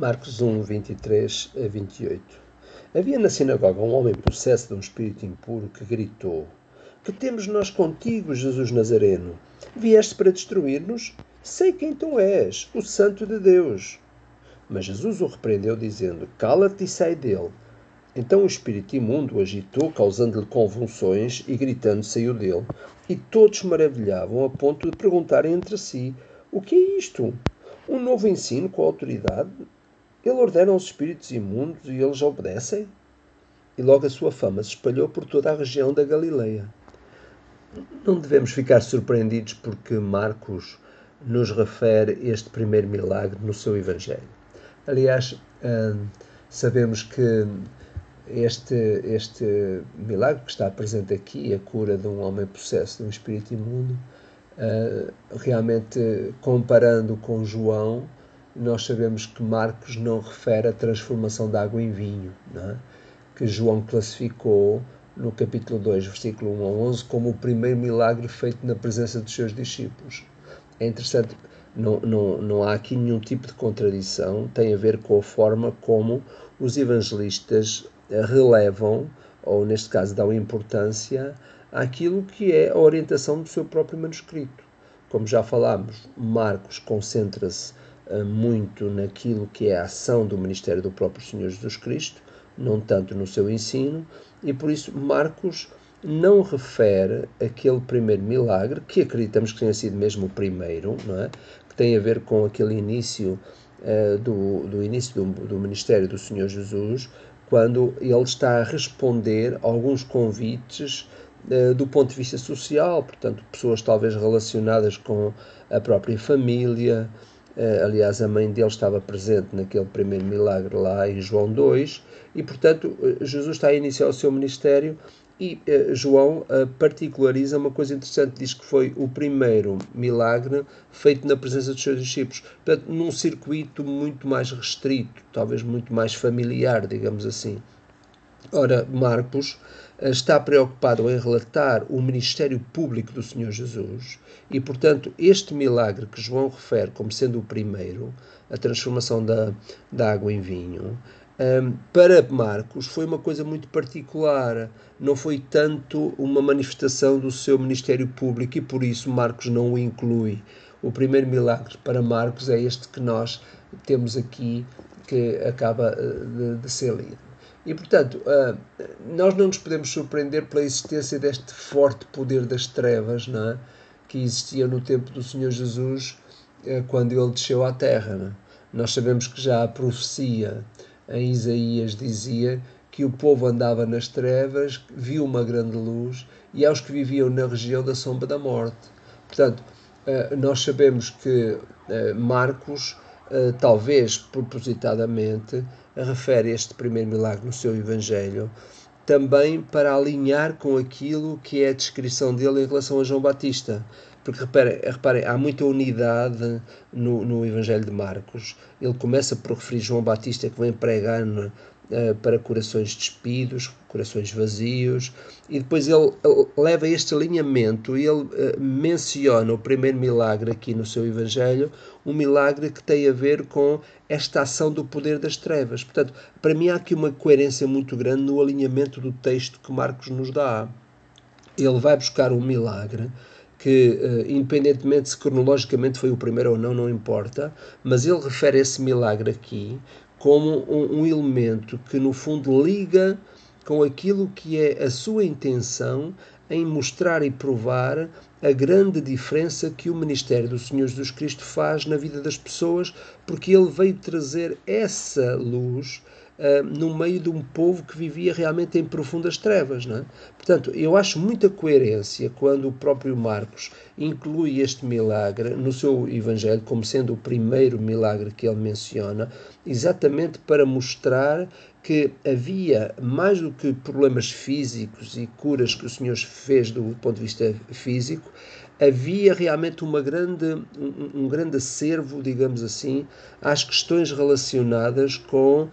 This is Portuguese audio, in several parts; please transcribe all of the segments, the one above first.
Marcos 1, 23 a 28 Havia na sinagoga um homem possesso de um espírito impuro que gritou: Que temos nós contigo, Jesus Nazareno? Vieste para destruir-nos? Sei quem tu és, o Santo de Deus. Mas Jesus o repreendeu, dizendo: Cala-te e sai dele. Então o espírito imundo o agitou, causando-lhe convulsões, e gritando saiu dele. E todos maravilhavam a ponto de perguntarem entre si: O que é isto? Um novo ensino com autoridade? Ele ordena aos espíritos imundos e eles obedecem? E logo a sua fama se espalhou por toda a região da Galileia. Não devemos ficar surpreendidos porque Marcos nos refere este primeiro milagre no seu Evangelho. Aliás, hum, sabemos que este, este milagre que está presente aqui, a cura de um homem possesso de um espírito imundo, hum, realmente comparando com João, nós sabemos que Marcos não refere a transformação da água em vinho, é? que João classificou no capítulo 2, versículo 1 a 11, como o primeiro milagre feito na presença dos seus discípulos. É interessante, não, não, não há aqui nenhum tipo de contradição, tem a ver com a forma como os evangelistas relevam, ou neste caso dão importância, àquilo que é a orientação do seu próprio manuscrito. Como já falámos, Marcos concentra-se muito naquilo que é a ação do ministério do próprio Senhor Jesus Cristo, não tanto no seu ensino, e por isso Marcos não refere aquele primeiro milagre, que acreditamos que tenha sido mesmo o primeiro, não é? que tem a ver com aquele início uh, do, do início do, do ministério do Senhor Jesus, quando ele está a responder a alguns convites uh, do ponto de vista social, portanto, pessoas talvez relacionadas com a própria família, aliás, a mãe dele estava presente naquele primeiro milagre lá em João 2, e portanto eh, Jesus está a iniciar o seu ministério e uh, João particulariza uma coisa interessante, diz que foi o primeiro milagre feito na presença dos seus discípulos, portanto, num circuito muito mais restrito, talvez muito mais familiar, digamos assim. Ora, Marcos está preocupado em relatar o ministério público do Senhor Jesus e, portanto, este milagre que João refere como sendo o primeiro, a transformação da, da água em vinho, um, para Marcos foi uma coisa muito particular, não foi tanto uma manifestação do seu ministério público e por isso Marcos não o inclui. O primeiro milagre para Marcos é este que nós temos aqui, que acaba eh, de, de ser lido. E, portanto, ah, nós não nos podemos surpreender pela existência deste forte poder das trevas não é? que existia no tempo do Senhor Jesus ah, quando ele desceu à terra. É? Nós sabemos que já a profecia em Isaías dizia que o povo andava nas trevas, viu uma grande luz e aos que viviam na região da sombra da morte. Portanto, ah, nós sabemos que Marcos, talvez propositadamente, refere este primeiro milagre no seu Evangelho, também para alinhar com aquilo que é a descrição dele em relação a João Batista. Porque reparem, reparem há muita unidade no, no Evangelho de Marcos. Ele começa por referir João Batista que vem pregar uh, para corações despidos, corações vazios, e depois ele, ele leva este alinhamento e ele uh, menciona o primeiro milagre aqui no seu Evangelho, um milagre que tem a ver com esta ação do poder das trevas. Portanto, para mim há aqui uma coerência muito grande no alinhamento do texto que Marcos nos dá. Ele vai buscar um milagre que, uh, independentemente se cronologicamente foi o primeiro ou não, não importa, mas ele refere esse milagre aqui como um, um elemento que, no fundo, liga com aquilo que é a sua intenção em mostrar e provar a grande diferença que o ministério do Senhor Jesus Cristo faz na vida das pessoas, porque ele veio trazer essa luz uh, no meio de um povo que vivia realmente em profundas trevas. Não é? Portanto, eu acho muita coerência quando o próprio Marcos inclui este milagre no seu Evangelho como sendo o primeiro milagre que ele menciona, exatamente para mostrar que havia mais do que problemas físicos e curas que o Senhor fez do ponto de vista físico, havia realmente uma grande, um, um, grande acervo, digamos assim, às questões relacionadas com uh,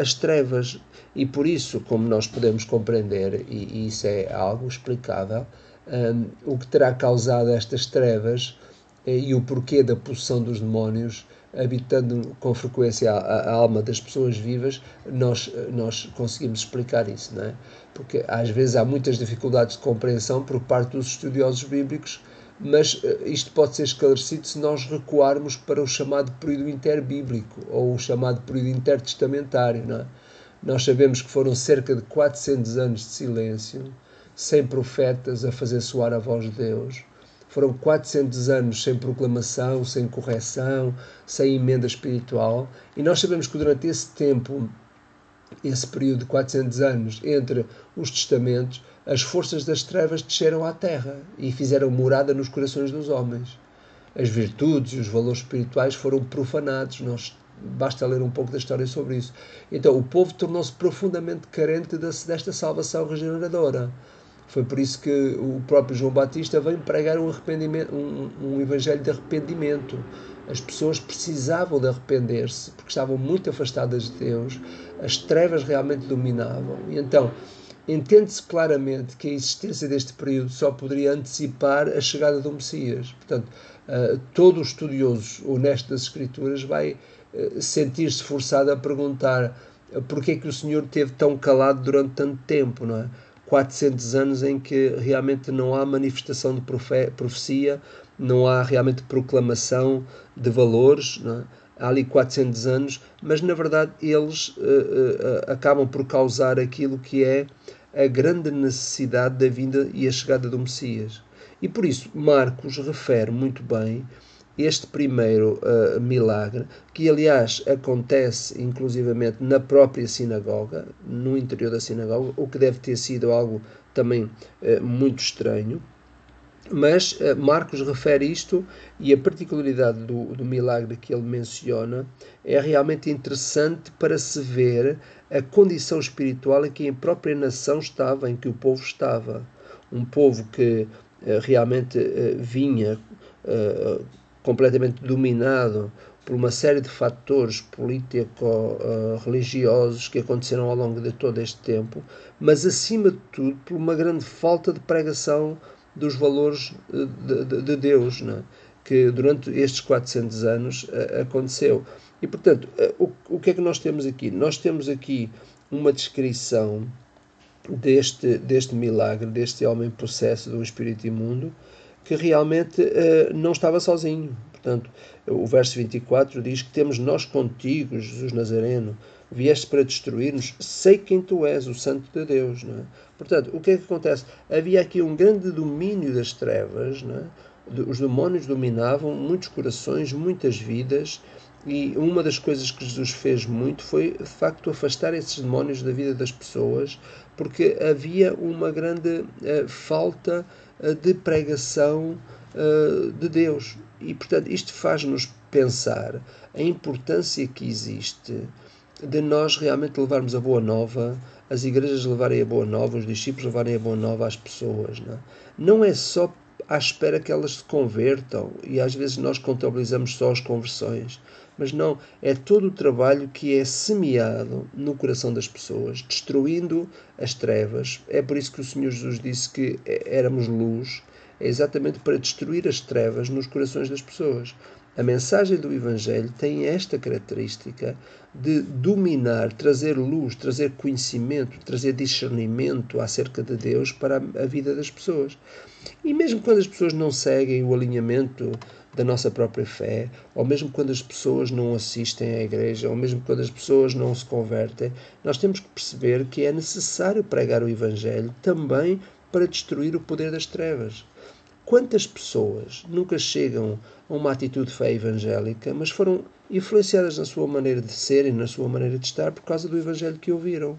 as trevas. E por isso, como nós podemos compreender, e, e isso é algo explicável, um, o que terá causado estas trevas uh, e o porquê da possessão dos demónios habitando com frequência a, a, alma das pessoas vivas, nós, nós conseguimos explicar isso, não é? Porque às vezes há muitas dificuldades de compreensão por parte dos estudiosos bíblicos, mas eh, isto pode ser esclarecido se nós recuarmos para o chamado período interbíblico ou o chamado período intertestamentário, não é? Nós sabemos que foram cerca de 400 anos de silêncio, sem profetas a fazer soar a voz de Deus foram 400 anos sem proclamação, sem correção, sem emenda espiritual, e nós sabemos que durante esse tempo, esse período de 400 anos entre os testamentos, as forças das trevas desceram à terra e fizeram morada nos corações dos homens. As virtudes e os valores espirituais foram profanados. Nós basta ler um pouco da história sobre isso. Então, o povo tornou-se profundamente carente desta salvação regeneradora. Foi por isso que o próprio João Batista veio pregar um, arrependimento, um, um evangelho de arrependimento. As pessoas precisavam de arrepender-se porque estavam muito afastadas de Deus, as trevas realmente dominavam. E então, entende-se claramente que a existência deste período só poderia antecipar a chegada do Messias. Portanto, uh, todo estudioso honesto das Escrituras vai uh, sentir-se forçado a perguntar uh, porque é que o Senhor teve tão calado durante tanto tempo, não é? 400 anos em que realmente não há manifestação de profe profecia, não há realmente proclamação de valores, é? há ali 400 anos, mas na verdade eles uh, uh, acabam por causar aquilo que é a grande necessidade da vinda e a chegada do Messias. E por isso Marcos refere muito bem este primeiro uh, milagre, que aliás acontece inclusivamente na própria sinagoga, no interior da sinagoga, o que deve ter sido algo também uh, muito estranho. Mas uh, Marcos refere isto e a particularidade do, do milagre que ele menciona é realmente interessante para se ver a condição espiritual em que a própria nação estava, em que o povo estava. Um povo que realmente vinha completamente dominado por uma série de fatores político-religiosos que aconteceram ao longo de todo este tempo, mas acima de tudo por uma grande falta de pregação dos valores eh, de, de, de Deus, né? que durante estes 400 anos uh, aconteceu. E, portanto, uh, o, o que é que nós temos aqui? Nós temos aqui uma descrição deste, deste milagre, deste homem possesso do espírito imundo, que realmente uh, não estava sozinho. Portanto, o verso 24 diz que temos nós contigo, Jesus Nazareno, vieste para destruir-nos, sei quem tu és, o Santo de Deus. Não é? Portanto, o que é que acontece? Havia aqui um grande domínio das trevas, não é? os demónios dominavam muitos corações, muitas vidas, e uma das coisas que Jesus fez muito foi, de facto, afastar esses demónios da vida das pessoas, porque havia uma grande uh, falta uh, de pregação uh, de Deus. E, portanto, isto faz-nos pensar a importância que existe de nós realmente levarmos a boa nova, as igrejas levarem a boa nova, os discípulos levarem a boa nova às pessoas. Não é, não é só à espera que elas se convertam e às vezes nós contabilizamos só as conversões, mas não, é todo o trabalho que é semeado no coração das pessoas, destruindo as trevas. É por isso que o Senhor Jesus disse que éramos luz, é exatamente para destruir as trevas nos corações das pessoas. A mensagem do Evangelho tem esta característica de dominar, trazer luz, trazer conhecimento, trazer discernimento acerca de Deus para a vida das pessoas. E mesmo quando as pessoas não seguem o alinhamento da nossa própria fé, ou mesmo quando as pessoas não assistem à igreja, ou mesmo quando as pessoas não se convertem, nós temos que perceber que é necessário pregar o Evangelho também para destruir o poder das trevas. Quantas pessoas nunca chegam a uma atitude de fé evangélica, mas foram influenciadas na sua maneira de ser e na sua maneira de estar por causa do Evangelho que ouviram?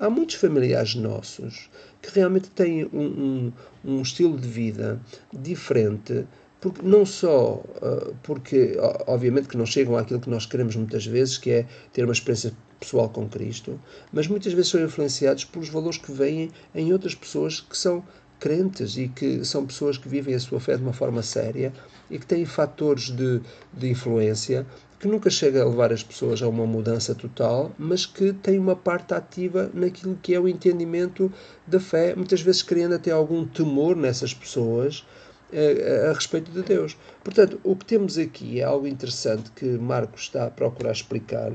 Há muitos familiares nossos que realmente têm um, um, um estilo de vida diferente, porque não só uh, porque, obviamente, que não chegam àquilo que nós queremos muitas vezes, que é ter uma experiência pessoal com Cristo, mas muitas vezes são influenciados pelos valores que vêm em outras pessoas que são crentes e que são pessoas que vivem a sua fé de uma forma séria e que têm fatores de, de influência que nunca chega a levar as pessoas a uma mudança total, mas que têm uma parte ativa naquilo que é o entendimento da fé, muitas vezes criando até algum temor nessas pessoas a, a, respeito de Deus. Portanto, o que temos aqui é algo interessante que Marcos está a procurar explicar,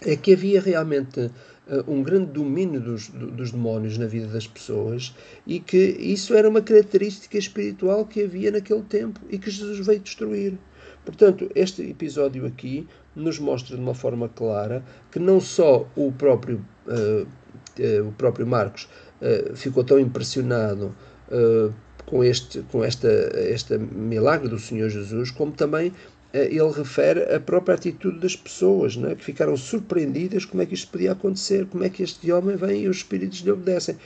é que havia realmente um grande domínio dos, dos demónios na vida das pessoas e que isso era uma característica espiritual que havia naquele tempo e que Jesus veio destruir. Portanto, este episódio aqui nos mostra de uma forma clara que não só o próprio, uh, uh, o próprio Marcos uh, ficou tão impressionado com este, com esta, este milagre do Senhor Jesus, como também ele refere a própria atitude das pessoas, né, que ficaram surpreendidas como é que isto podia acontecer, como é que este homem vem e os espíritos lhe obedecem.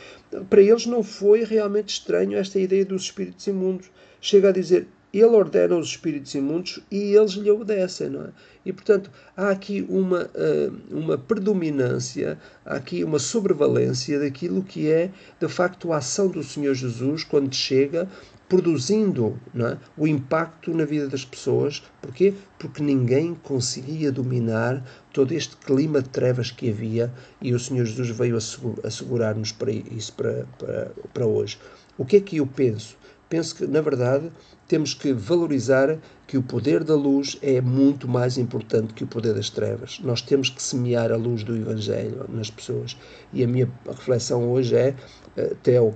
Para eles não foi realmente estranho esta ideia dos espíritos imundos. Chega a dizer, ele ordena os espíritos imundos e eles lhe obedecem, não é? E, portanto, há aqui uma, eh, uma predominância, há aqui uma sobrevalência daquilo que é, de facto, a ação do Senhor Jesus quando chega, produzindo é? o impacto na vida das pessoas. Porquê? Porque ninguém conseguia dominar todo este clima de trevas que havia e o Senhor Jesus veio assegurar-nos para isso para, para, para hoje. O que é que eu penso? penso que, na verdade, temos que valorizar que o poder da luz é muito mais importante que o poder das trevas. Nós temos que semear a luz do Evangelho nas pessoas. E a minha reflexão hoje é, uh, Theo,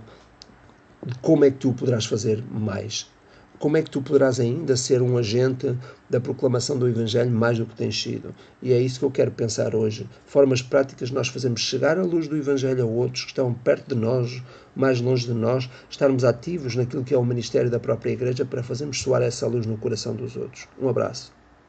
como é que tu poderás fazer mais? como é que tu poderás ainda ser um agente da proclamação do Evangelho mais do que tens sido? E é isso que eu quero pensar hoje. Formas práticas nós fazemos chegar a luz do Evangelho a outros que estão perto de nós, mais longe de nós, estarmos ativos naquilo que é o ministério da própria Igreja para fazermos soar essa luz no coração dos outros. Um abraço.